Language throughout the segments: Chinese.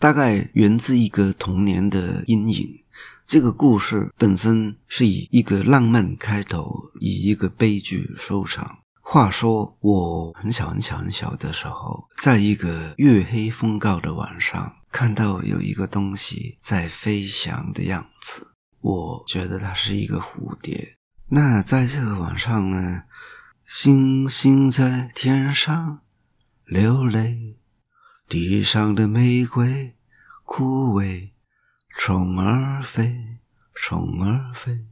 大概源自一个童年的阴影。这个故事本身是以一个浪漫开头，以一个悲剧收场。话说，我很小很小很小的时候，在一个月黑风高的晚上，看到有一个东西在飞翔的样子，我觉得它是一个蝴蝶。那在这个晚上呢，星星在天上流泪，地上的玫瑰枯萎。虫儿飞，虫儿飞，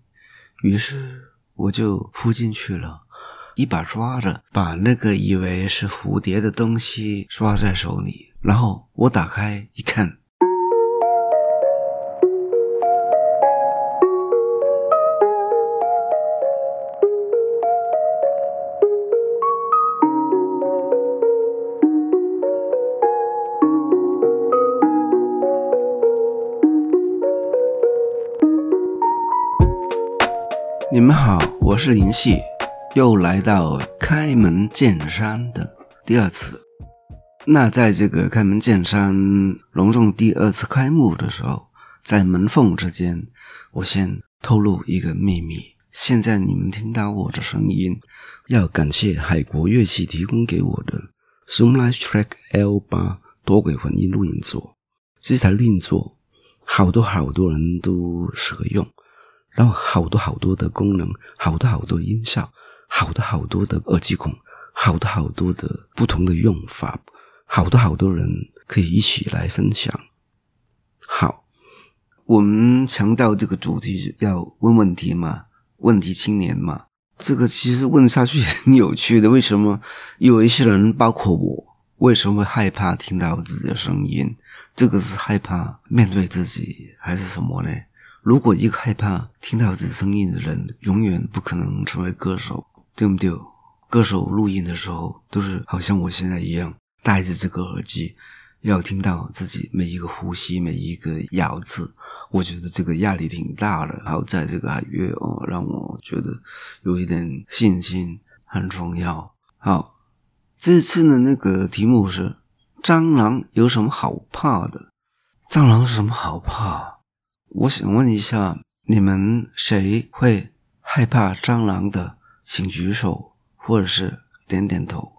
于是我就扑进去了，一把抓着，把那个以为是蝴蝶的东西抓在手里，然后我打开一看。是林夕，又来到开门见山的第二次。那在这个开门见山隆重第二次开幕的时候，在门缝之间，我先透露一个秘密。现在你们听到我的声音，要感谢海国乐器提供给我的 Zoomlight Track L 八多轨混音录音座。这台录音座，好多好多人都适合用。然后好多好多的功能，好多好多音效，好多好多的耳机孔，好多好多的不同的用法，好多好多人可以一起来分享。好，我们强调这个主题是要问问题嘛，问题青年嘛，这个其实问下去很有趣的。为什么有一些人，包括我，为什么会害怕听到自己的声音？这个是害怕面对自己，还是什么呢？如果一个害怕听到自己声音的人，永远不可能成为歌手，对不对？歌手录音的时候都是好像我现在一样，戴着这个耳机，要听到自己每一个呼吸、每一个咬字。我觉得这个压力挺大的。好在这个海月哦，让我觉得有一点信心很重要。好，这次的那个题目是：蟑螂有什么好怕的？蟑螂是什么好怕？我想问一下，你们谁会害怕蟑螂的？请举手，或者是点点头。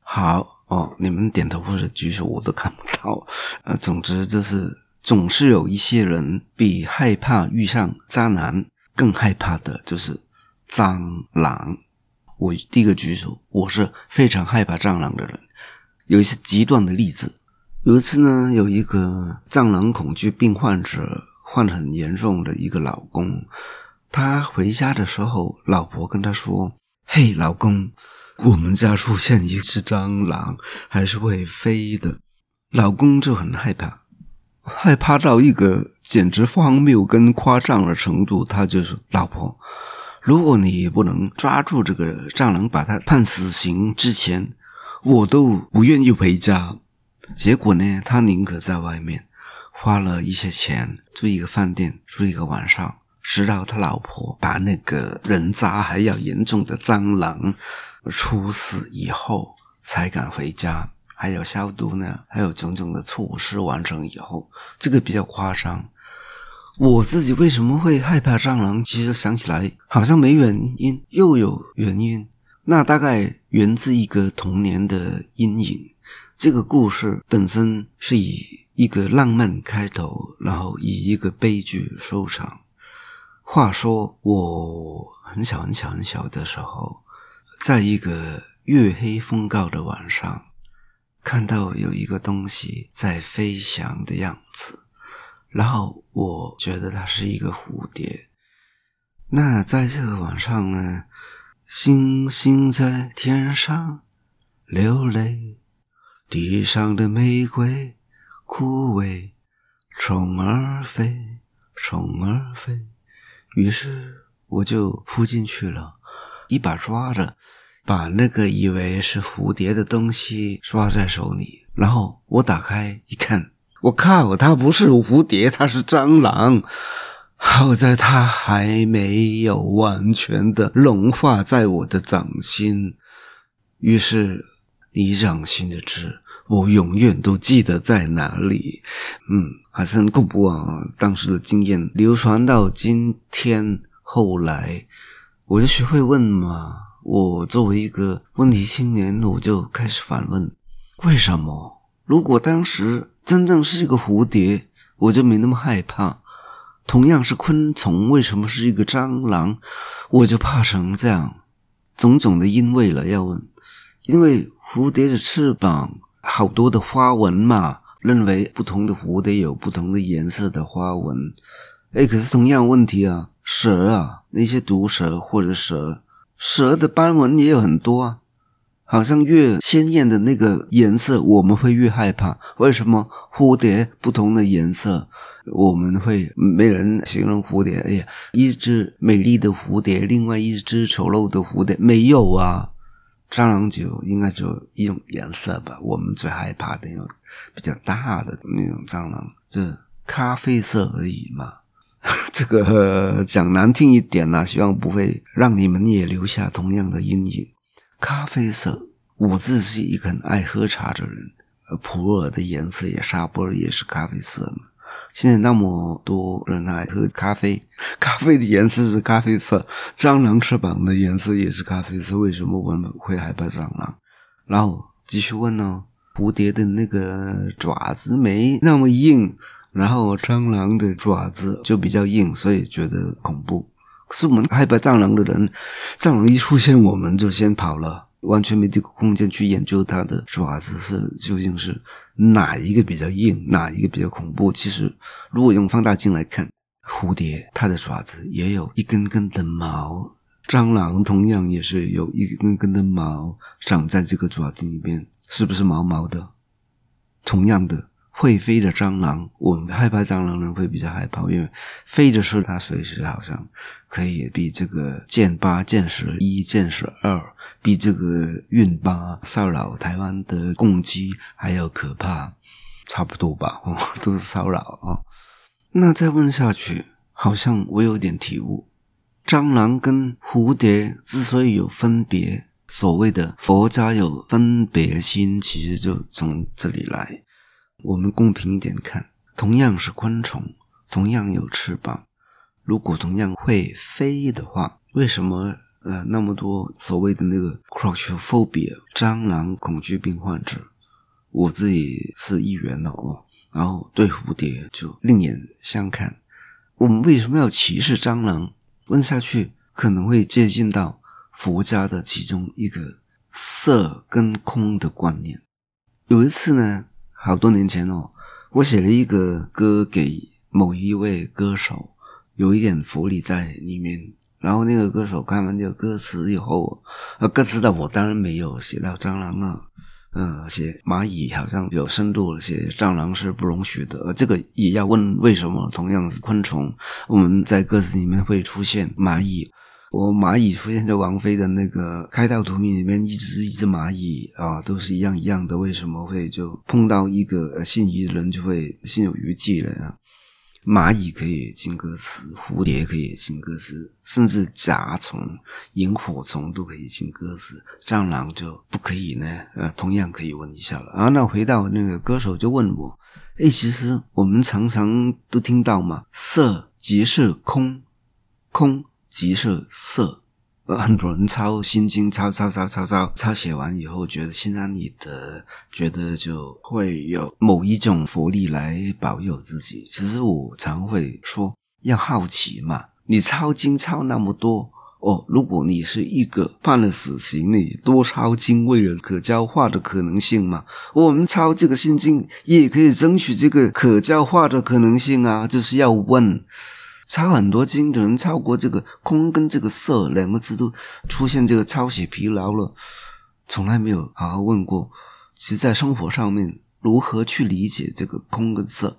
好哦，你们点头或者举手我都看不到。呃，总之就是总是有一些人比害怕遇上渣男更害怕的，就是蟑螂。我第一个举手，我是非常害怕蟑螂的人。有一些极端的例子，有一次呢，有一个蟑螂恐惧病患者。患很严重的一个老公，他回家的时候，老婆跟他说：“嘿，老公，我们家出现一只蟑螂，还是会飞的。”老公就很害怕，害怕到一个简直荒谬跟夸张的程度。他就说：“老婆，如果你不能抓住这个蟑螂，把他判死刑之前，我都不愿意回家。”结果呢，他宁可在外面。花了一些钱住一个饭店住一个晚上，直到他老婆把那个人渣还要严重的蟑螂处死以后，才敢回家。还有消毒呢，还有种种的措施完成以后，这个比较夸张。我自己为什么会害怕蟑螂？其实想起来好像没原因，又有原因。那大概源自一个童年的阴影。这个故事本身是以。一个浪漫开头，然后以一个悲剧收场。话说，我很小很小很小的时候，在一个月黑风高的晚上，看到有一个东西在飞翔的样子，然后我觉得它是一个蝴蝶。那在这个晚上呢，星星在天上流泪，地上的玫瑰。枯萎，虫儿飞，虫儿飞，于是我就扑进去了，一把抓着，把那个以为是蝴蝶的东西抓在手里，然后我打开一看，我靠，它不是蝴蝶，它是蟑螂。好在它还没有完全的融化在我的掌心，于是你掌心的痣。我永远都记得在哪里。嗯，还是很恐怖啊！当时的经验流传到今天，后来我就学会问嘛。我作为一个问题青年，我就开始反问：为什么？如果当时真正是一个蝴蝶，我就没那么害怕。同样是昆虫，为什么是一个蟑螂，我就怕成这样？种种的因为了，要问，因为蝴蝶的翅膀好多的花纹嘛，认为不同的蝴蝶有不同的颜色的花纹。哎，可是同样问题啊，蛇啊，那些毒蛇或者蛇，蛇的斑纹也有很多啊，好像越鲜艳的那个颜色，我们会越害怕。为什么蝴蝶不同的颜色？我们会没人形容蝴蝶，哎呀，一只美丽的蝴蝶，另外一只丑陋的蝴蝶，没有啊。蟑螂就应该就一种颜色吧。我们最害怕的那种比较大的那种蟑螂，这咖啡色而已嘛。这个讲难听一点呢，希望不会让你们也留下同样的阴影。咖啡色，我自己一个很爱喝茶的人，普洱的颜色也沙波尔也是咖啡色嘛。现在那么多人爱喝咖啡，咖啡的颜色是咖啡色，蟑螂翅膀的颜色也是咖啡色。为什么我们会害怕蟑螂？然后继续问呢？蝴蝶的那个爪子没那么硬，然后蟑螂的爪子就比较硬，所以觉得恐怖。可是我们害怕蟑螂的人，蟑螂一出现，我们就先跑了。完全没这个空间去研究它的爪子是究竟是哪一个比较硬，哪一个比较恐怖。其实，如果用放大镜来看，蝴蝶它的爪子也有一根根的毛，蟑螂同样也是有一根根的毛长在这个爪子里面，是不是毛毛的？同样的。会飞的蟑螂，我们害怕蟑螂人会比较害怕，因为飞的时候它随时好像可以比这个剑八、剑十一、剑十二，比这个运八骚扰台湾的攻击还要可怕，差不多吧？都是骚扰啊。那再问下去，好像我有点体悟：蟑螂跟蝴蝶之所以有分别，所谓的佛家有分别心，其实就从这里来。我们公平一点看，同样是昆虫，同样有翅膀，如果同样会飞的话，为什么呃那么多所谓的那个 crochophobia 蟑螂恐惧病患者，我自己是一员哦，然后对蝴蝶就另眼相看。我们为什么要歧视蟑螂？问下去可能会接近到佛家的其中一个色跟空的观念。有一次呢。好多年前哦，我写了一个歌给某一位歌手，有一点佛理在里面。然后那个歌手看完这个歌词以后，呃，歌词的我当然没有写到蟑螂了，嗯，写蚂蚁好像有深度了，写蟑螂是不容许的。这个也要问为什么？同样是昆虫，我们在歌词里面会出现蚂蚁。我蚂蚁出现在王菲的那个开道图里面，一只一只蚂蚁啊，都是一样一样的。为什么会就碰到一个心仪的人就会心有余悸了呀？蚂蚁可以进歌词，蝴蝶可以进歌词，甚至甲虫、萤火虫都可以进歌词，蟑螂就不可以呢？呃，同样可以问一下了啊。那回到那个歌手就问我，哎，其实我们常常都听到嘛，色即是空，空。即是色，很多人抄心经，抄抄抄抄抄抄写完以后，觉得心安理得，觉得就会有某一种佛力来保佑自己。其实我常会说，要好奇嘛。你抄经抄那么多哦，如果你是一个判了死刑，你多抄经为了可教化的可能性嘛？我们抄这个心经也可以争取这个可教化的可能性啊，就是要问。抄很多经的人，抄过这个“空”跟这个“色”两个字，都出现这个抄写疲劳了，从来没有好好问过。其实，在生活上面，如何去理解这个“空”跟“色”？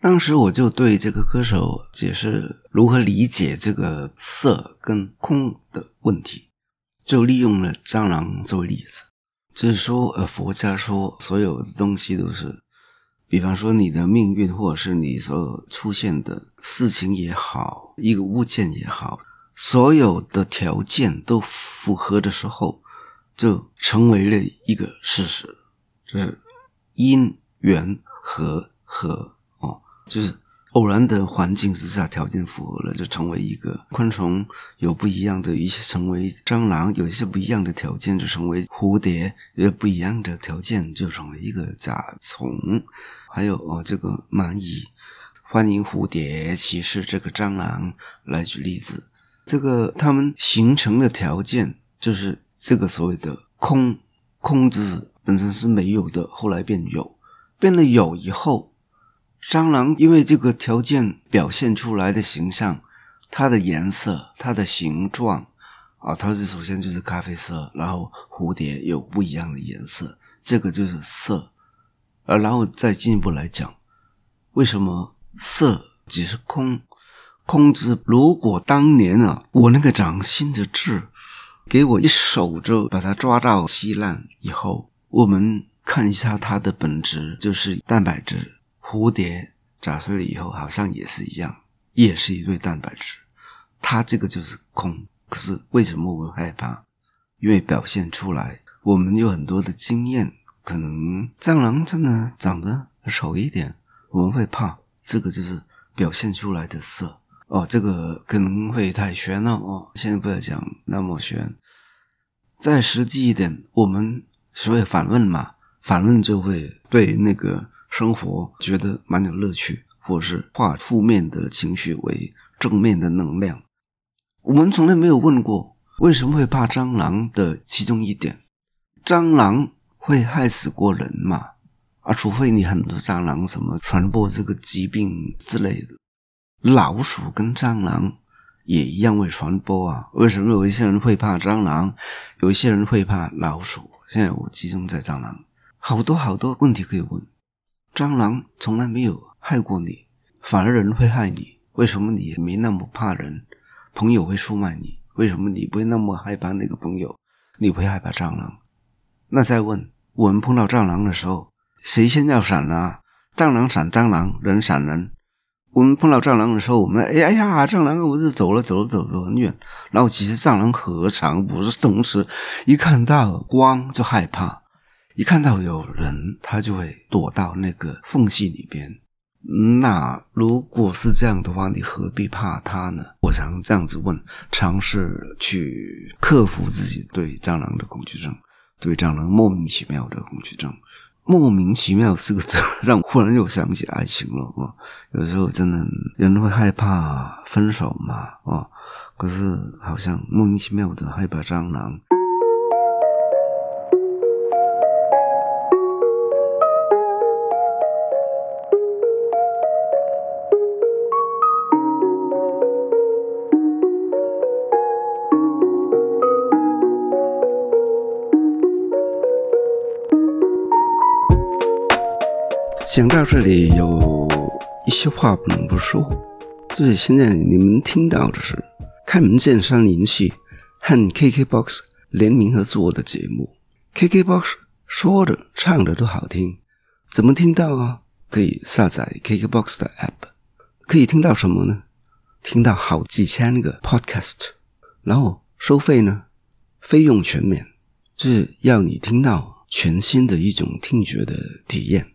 当时我就对这个歌手解释如何理解这个“色”跟“空”的问题，就利用了蟑螂作为例子，就是说，呃，佛家说所有的东西都是。比方说，你的命运，或者是你所出现的事情也好，一个物件也好，所有的条件都符合的时候，就成为了一个事实。就是因缘和合哦，就是偶然的环境之下，条件符合了，就成为一个昆虫；有不一样的一些成为蟑螂，有一些不一样的条件就成为蝴蝶；有不一样的条件就成为一个甲虫。还有哦，这个蚂蚁欢迎蝴蝶，骑士这个蟑螂。来举例子，这个它们形成的条件就是这个所谓的空空字本身是没有的，后来变有，变了有以后，蟑螂因为这个条件表现出来的形象，它的颜色、它的形状啊，它是首先就是咖啡色，然后蝴蝶有不一样的颜色，这个就是色。呃，然后再进一步来讲，为什么色即是空？空字，如果当年啊，我那个掌心的痣，给我一手就把它抓到稀烂以后，我们看一下它的本质，就是蛋白质。蝴蝶砸碎了以后，好像也是一样，也是一对蛋白质。它这个就是空。可是为什么我们害怕？因为表现出来，我们有很多的经验。可能蟑螂真的长得丑一点，我们会怕，这个就是表现出来的色哦。这个可能会太玄了哦，现在不要讲那么玄，再实际一点，我们所谓反问嘛，反问就会对那个生活觉得蛮有乐趣，或者是化负面的情绪为正面的能量。我们从来没有问过为什么会怕蟑螂的其中一点，蟑螂。会害死过人嘛？啊，除非你很多蟑螂什么传播这个疾病之类的。老鼠跟蟑螂也一样会传播啊。为什么有一些人会怕蟑螂，有一些人会怕老鼠？现在我集中在蟑螂，好多好多问题可以问。蟑螂从来没有害过你，反而人会害你。为什么你没那么怕人？朋友会出卖你，为什么你不会那么害怕那个朋友？你不会害怕蟑螂？那再问，我们碰到蟑螂的时候，谁先要闪呢？蟑螂闪蟑螂，人闪人。我们碰到蟑螂的时候，我们哎哎呀，蟑螂我是走了走了走走很远。然后其实蟑螂何尝不是同时一看到光就害怕，一看到有人，它就会躲到那个缝隙里边。那如果是这样的话，你何必怕它呢？我常这样子问，尝试去克服自己对蟑螂的恐惧症。对蟑螂莫名其妙的恐惧症，莫名其妙四个字让我忽然又想起爱情了啊！有时候真的人会害怕分手嘛啊，可是好像莫名其妙的害怕蟑螂。讲到这里，有一些话不能不说。就是现在你们听到的是开门见山联系和 KKBOX 联名合作的节目。KKBOX 说的唱的都好听，怎么听到啊？可以下载 KKBOX 的 App，可以听到什么呢？听到好几千个 Podcast，然后收费呢？费用全免，就是要你听到全新的一种听觉的体验。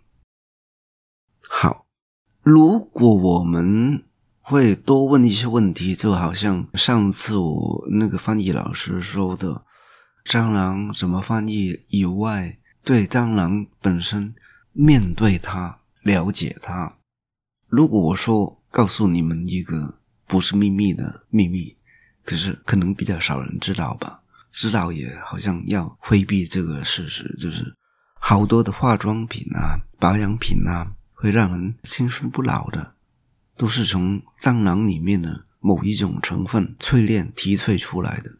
如果我们会多问一些问题，就好像上次我那个翻译老师说的，蟑螂怎么翻译以外，对蟑螂本身面对它、了解它。如果我说告诉你们一个不是秘密的秘密，可是可能比较少人知道吧？知道也好像要回避这个事实，就是好多的化妆品啊、保养品啊。会让人青春不老的，都是从蟑螂里面的某一种成分淬炼提萃出来的。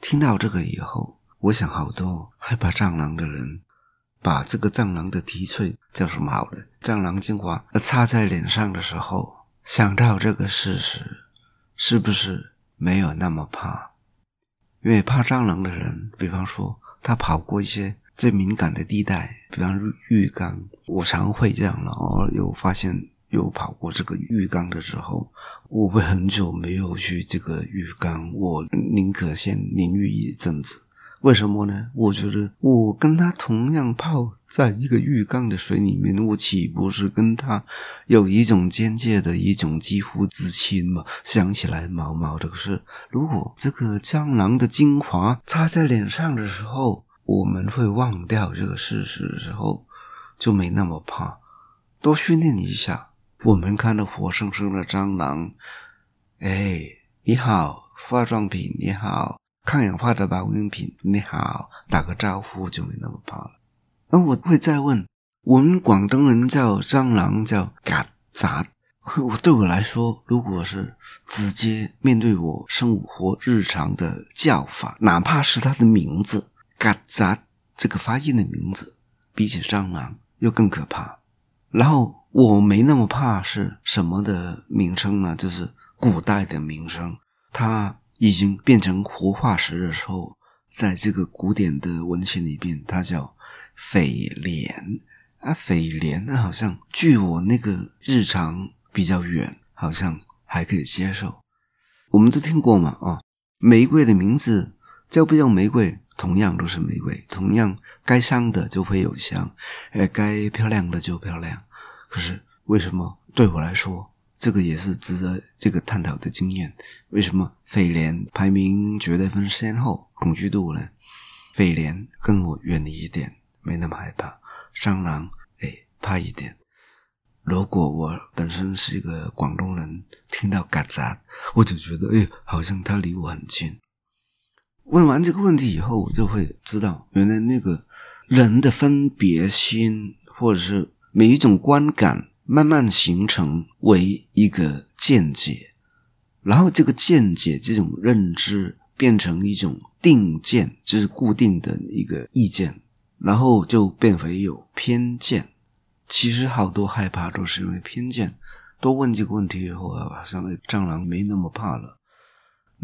听到这个以后，我想好多害怕蟑螂的人，把这个蟑螂的提萃叫什么好了？蟑螂精华擦在脸上的时候，想到这个事实，是不是没有那么怕？因为怕蟑螂的人，比方说他跑过一些。最敏感的地带，比方浴浴缸，我常会这样然后，有发现有跑过这个浴缸的时候，我会很久没有去这个浴缸，我宁可先淋浴一阵子，为什么呢？我觉得我跟他同样泡在一个浴缸的水里面，我岂不是跟他有一种间接的一种肌肤之亲吗？想起来毛毛的。可是，如果这个蟑螂的精华擦在脸上的时候，我们会忘掉这个事实的时候，就没那么怕。多训练一下，我们看到活生生的蟑螂，哎，你好，化妆品你好。抗氧化的保养品，你好，打个招呼就没那么怕了。那我会再问，我们广东人叫蟑螂叫嘎杂，我对我来说，如果是直接面对我生活日常的叫法，哪怕是它的名字嘎杂这个发音的名字，比起蟑螂又更可怕。然后我没那么怕是什么的名称呢？就是古代的名称，它。已经变成活化石的时候，在这个古典的文献里边，它叫蜚蠊啊，蜚蠊那好像距我那个日常比较远，好像还可以接受。我们都听过嘛啊，玫瑰的名字叫不叫玫瑰，同样都是玫瑰，同样该香的就会有香，呃，该漂亮的就漂亮。可是为什么对我来说？这个也是值得这个探讨的经验。为什么蜚蠊排名绝对分先后？恐惧度呢？蜚蠊跟我远离一点，没那么害怕。蟑螂，哎，怕一点。如果我本身是一个广东人，听到嘎杂，我就觉得，哎，好像它离我很近。问完这个问题以后，我就会知道，原来那个人的分别心，或者是每一种观感。慢慢形成为一个见解，然后这个见解、这种认知变成一种定见，就是固定的一个意见，然后就变为有偏见。其实好多害怕都是因为偏见。多问这个问题以后，好像蟑螂没那么怕了。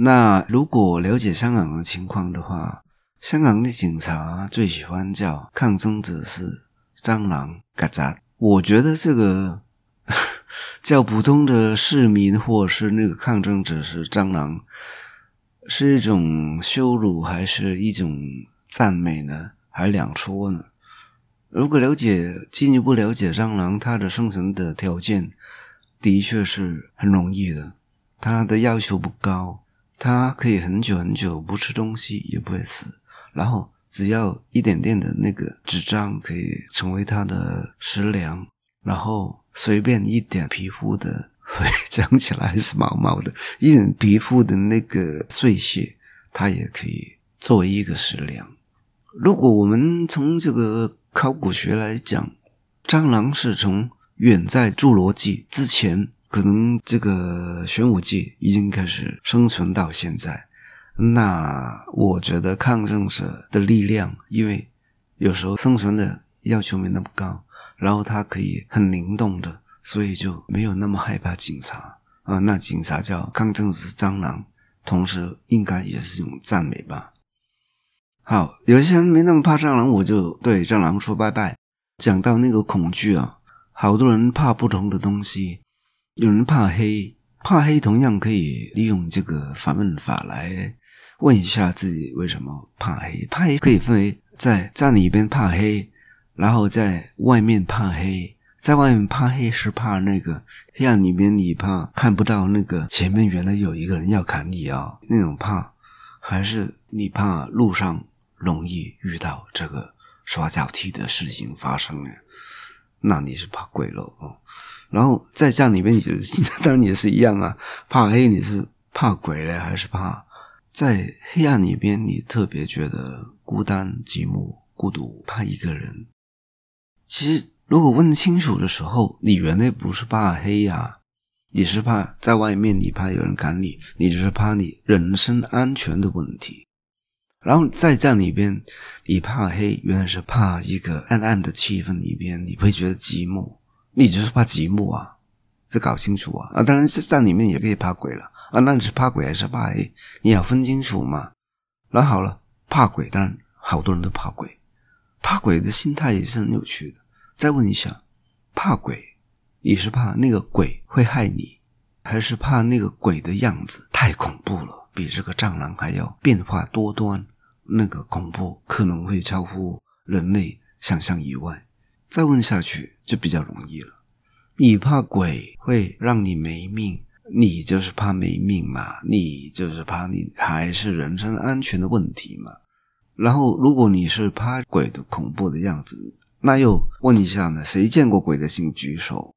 那如果了解香港的情况的话，香港的警察最喜欢叫抗争者是蟑螂、嘎杂。我觉得这个 叫普通的市民或是那个抗争者是蟑螂，是一种羞辱还是一种赞美呢？还两说呢。如果了解进一步了解蟑螂，它的生存的条件的确是很容易的，它的要求不高，它可以很久很久不吃东西也不会死，然后。只要一点点的那个纸张可以成为它的食粮，然后随便一点皮肤的，讲起来是毛毛的，一点皮肤的那个碎屑，它也可以作为一个食粮。如果我们从这个考古学来讲，蟑螂是从远在侏罗纪之前，可能这个玄武纪已经开始生存到现在。那我觉得抗争者的力量，因为有时候生存的要求没那么高，然后他可以很灵动的，所以就没有那么害怕警察啊。那警察叫抗争者是蟑螂，同时应该也是一种赞美吧。好，有些人没那么怕蟑螂，我就对蟑螂说拜拜。讲到那个恐惧啊，好多人怕不同的东西，有人怕黑，怕黑同样可以利用这个反问法来。问一下自己为什么怕黑？怕黑可以分为在在里边怕黑，然后在外面怕黑。在外面怕黑是怕那个黑暗里面你怕看不到那个前面原来有一个人要砍你啊那种怕，还是你怕路上容易遇到这个刷脚踢的事情发生呢？那你是怕鬼喽哦。然后在家里面，你就 当然也是一样啊，怕黑你是怕鬼嘞，还是怕？在黑暗里边，你特别觉得孤单、寂寞、孤独，怕一个人。其实，如果问清楚的时候，你原来不是怕黑呀，你是怕在外面，你怕有人赶你，你只是怕你人身安全的问题。然后在这里边，你怕黑，原来是怕一个暗暗的气氛里边，你会觉得寂寞，你就是怕寂寞啊，这搞清楚啊啊！当然是在里面也可以怕鬼了。啊，那你是怕鬼还是怕黑？你要分清楚嘛。那好了，怕鬼，当然好多人都怕鬼。怕鬼的心态也是很有趣的。再问一下，怕鬼，你是怕那个鬼会害你，还是怕那个鬼的样子太恐怖了，比这个蟑螂还要变化多端，那个恐怖可能会超乎人类想象以外。再问下去就比较容易了。你怕鬼会让你没命，你就是怕没命嘛？你就是怕你还是人身安全的问题嘛？然后，如果你是怕鬼的恐怖的样子，那又问一下呢？谁见过鬼的，请举手。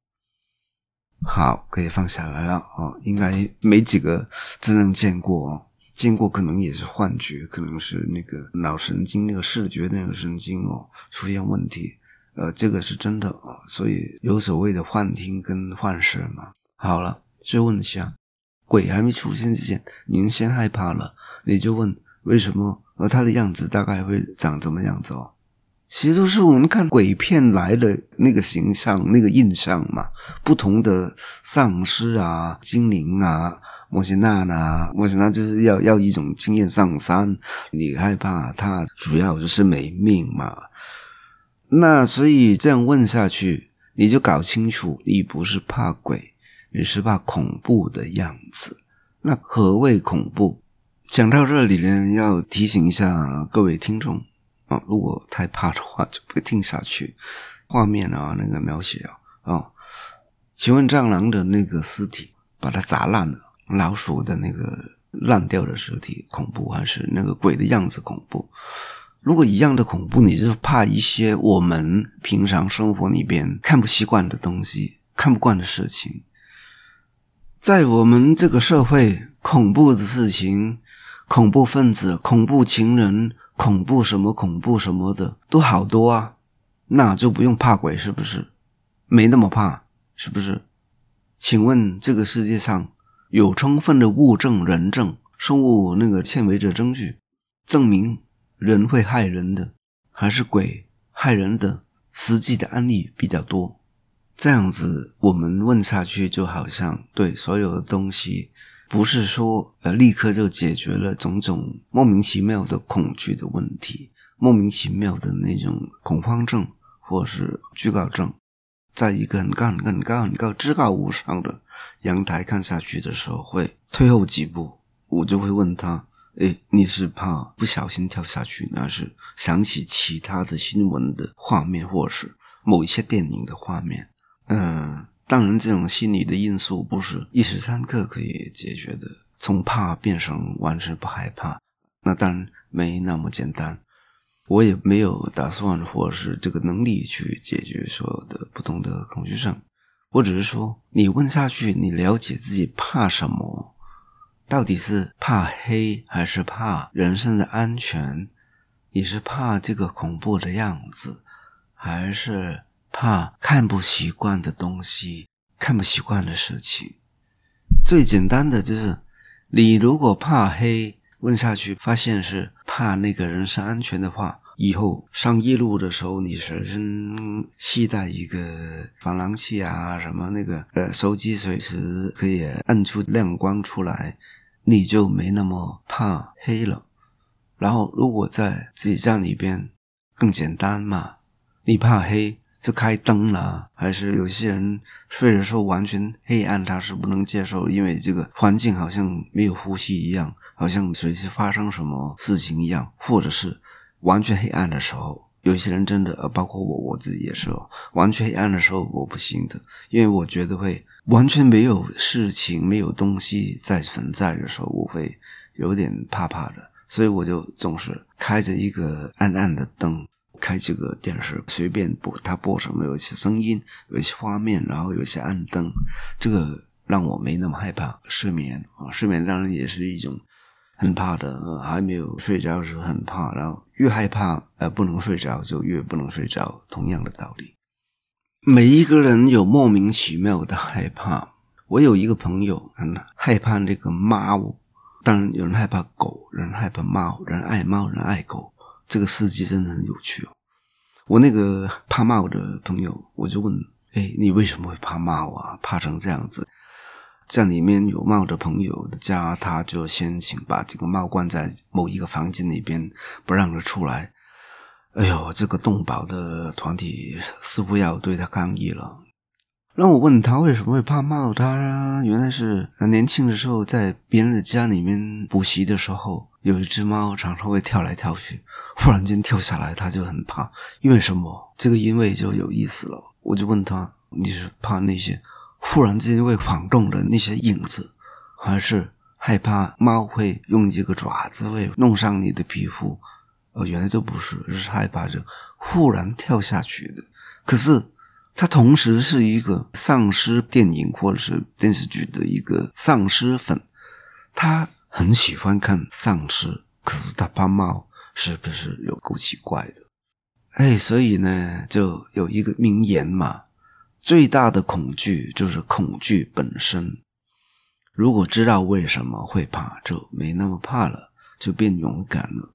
好，可以放下来了哦。应该没几个真正见过哦，见过可能也是幻觉，可能是那个脑神经那个视觉那个神经哦出现问题。呃，这个是真的啊，所以有所谓的幻听跟幻视嘛。好了，再问一下，鬼还没出现之前，您先害怕了，你就问为什么？而他的样子大概会长怎么样子哦？其实都是我们看鬼片来的那个形象、那个印象嘛。不同的丧尸啊、精灵啊、莫西娜呐，莫西娜就是要要一种经验上山，你害怕他，主要就是没命嘛。那所以这样问下去，你就搞清楚，你不是怕鬼，你是怕恐怖的样子。那何谓恐怖？讲到这里呢，要提醒一下各位听众啊，如果太怕的话，就不听下去。画面啊，那个描写啊，啊，请问蟑螂的那个尸体把它砸烂了，老鼠的那个烂掉的尸体恐怖，还是那个鬼的样子恐怖？如果一样的恐怖，你就怕一些我们平常生活里边看不习惯的东西、看不惯的事情。在我们这个社会，恐怖的事情、恐怖分子、恐怖情人、恐怖什么、恐怖什么的都好多啊，那就不用怕鬼，是不是？没那么怕，是不是？请问这个世界上有充分的物证、人证、生物那个纤维的证据证明？人会害人的，还是鬼害人的？实际的案例比较多。这样子，我们问下去，就好像对所有的东西，不是说呃立刻就解决了种种莫名其妙的恐惧的问题，莫名其妙的那种恐慌症或是惧高症，在一个很高很高很高很高至高无上的阳台看下去的时候，会退后几步，我就会问他。哎，你是怕不小心跳下去，还是想起其他的新闻的画面，或者是某一些电影的画面？嗯，当然，这种心理的因素不是一时三刻可以解决的。从怕变成完全不害怕，那当然没那么简单。我也没有打算，或是这个能力去解决所有的不同的恐惧症。我只是说，你问下去，你了解自己怕什么？到底是怕黑还是怕人身的安全？你是怕这个恐怖的样子，还是怕看不习惯的东西、看不习惯的事情？最简单的就是，你如果怕黑，问下去发现是怕那个人身安全的话，以后上夜路的时候，你随身携带一个防狼器啊，什么那个呃手机随时可以按出亮光出来。你就没那么怕黑了。然后，如果在自己家里边更简单嘛，你怕黑就开灯了。还是有些人睡的时候完全黑暗，他是不能接受，因为这个环境好像没有呼吸一样，好像随时发生什么事情一样。或者是完全黑暗的时候，有些人真的，呃，包括我我自己也是哦，完全黑暗的时候我不行的，因为我觉得会。完全没有事情、没有东西在存在的时候，我会有点怕怕的，所以我就总是开着一个暗暗的灯，开这个电视，随便播，它播什么有一些声音，有一些画面，然后有一些暗灯，这个让我没那么害怕失眠啊。失眠当然也是一种很怕的，还没有睡着的时候很怕，然后越害怕呃不能睡着就越不能睡着，同样的道理。每一个人有莫名其妙的害怕。我有一个朋友很害怕那个猫，当然有人害怕狗，人害怕猫，人爱猫，人爱狗。这个世界真的很有趣哦。我那个怕猫的朋友，我就问：哎，你为什么会怕猫啊？怕成这样子？在里面有猫的朋友的家，他就先请把这个猫关在某一个房间里边，不让它出来。哎呦，这个动保的团体似乎要对他抗议了。让我问他为什么会怕猫，他原来是年轻的时候在别人的家里面补习的时候，有一只猫常常会跳来跳去，忽然间跳下来，他就很怕。因为什么？这个因为就有意思了。我就问他：“你是怕那些忽然之间会晃动的那些影子，还是害怕猫会用这个爪子会弄伤你的皮肤？”哦，原来都不是，是害怕就忽然跳下去的。可是他同时是一个丧尸电影或者是电视剧的一个丧尸粉，他很喜欢看丧尸，可是他怕猫，是不是有够奇怪的？哎，所以呢，就有一个名言嘛：最大的恐惧就是恐惧本身。如果知道为什么会怕，就没那么怕了，就变勇敢了。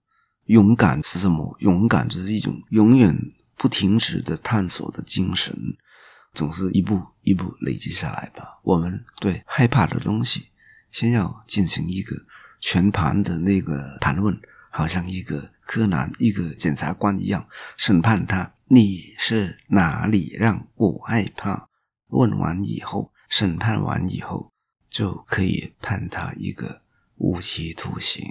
勇敢是什么？勇敢就是一种永远不停止的探索的精神，总是一步一步累积下来吧。我们对害怕的东西，先要进行一个全盘的那个盘问，好像一个柯南、一个检察官一样审判他。你是哪里让我害怕？问完以后，审判完以后，就可以判他一个无期徒刑。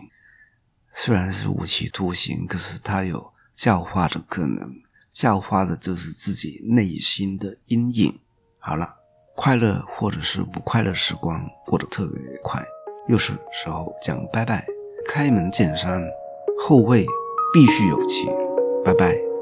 虽然是无期徒刑，可是他有教化的可能，教化的就是自己内心的阴影。好了，快乐或者是不快乐时光过得特别快，又是时候讲拜拜，开门见山，后会必须有期，拜拜。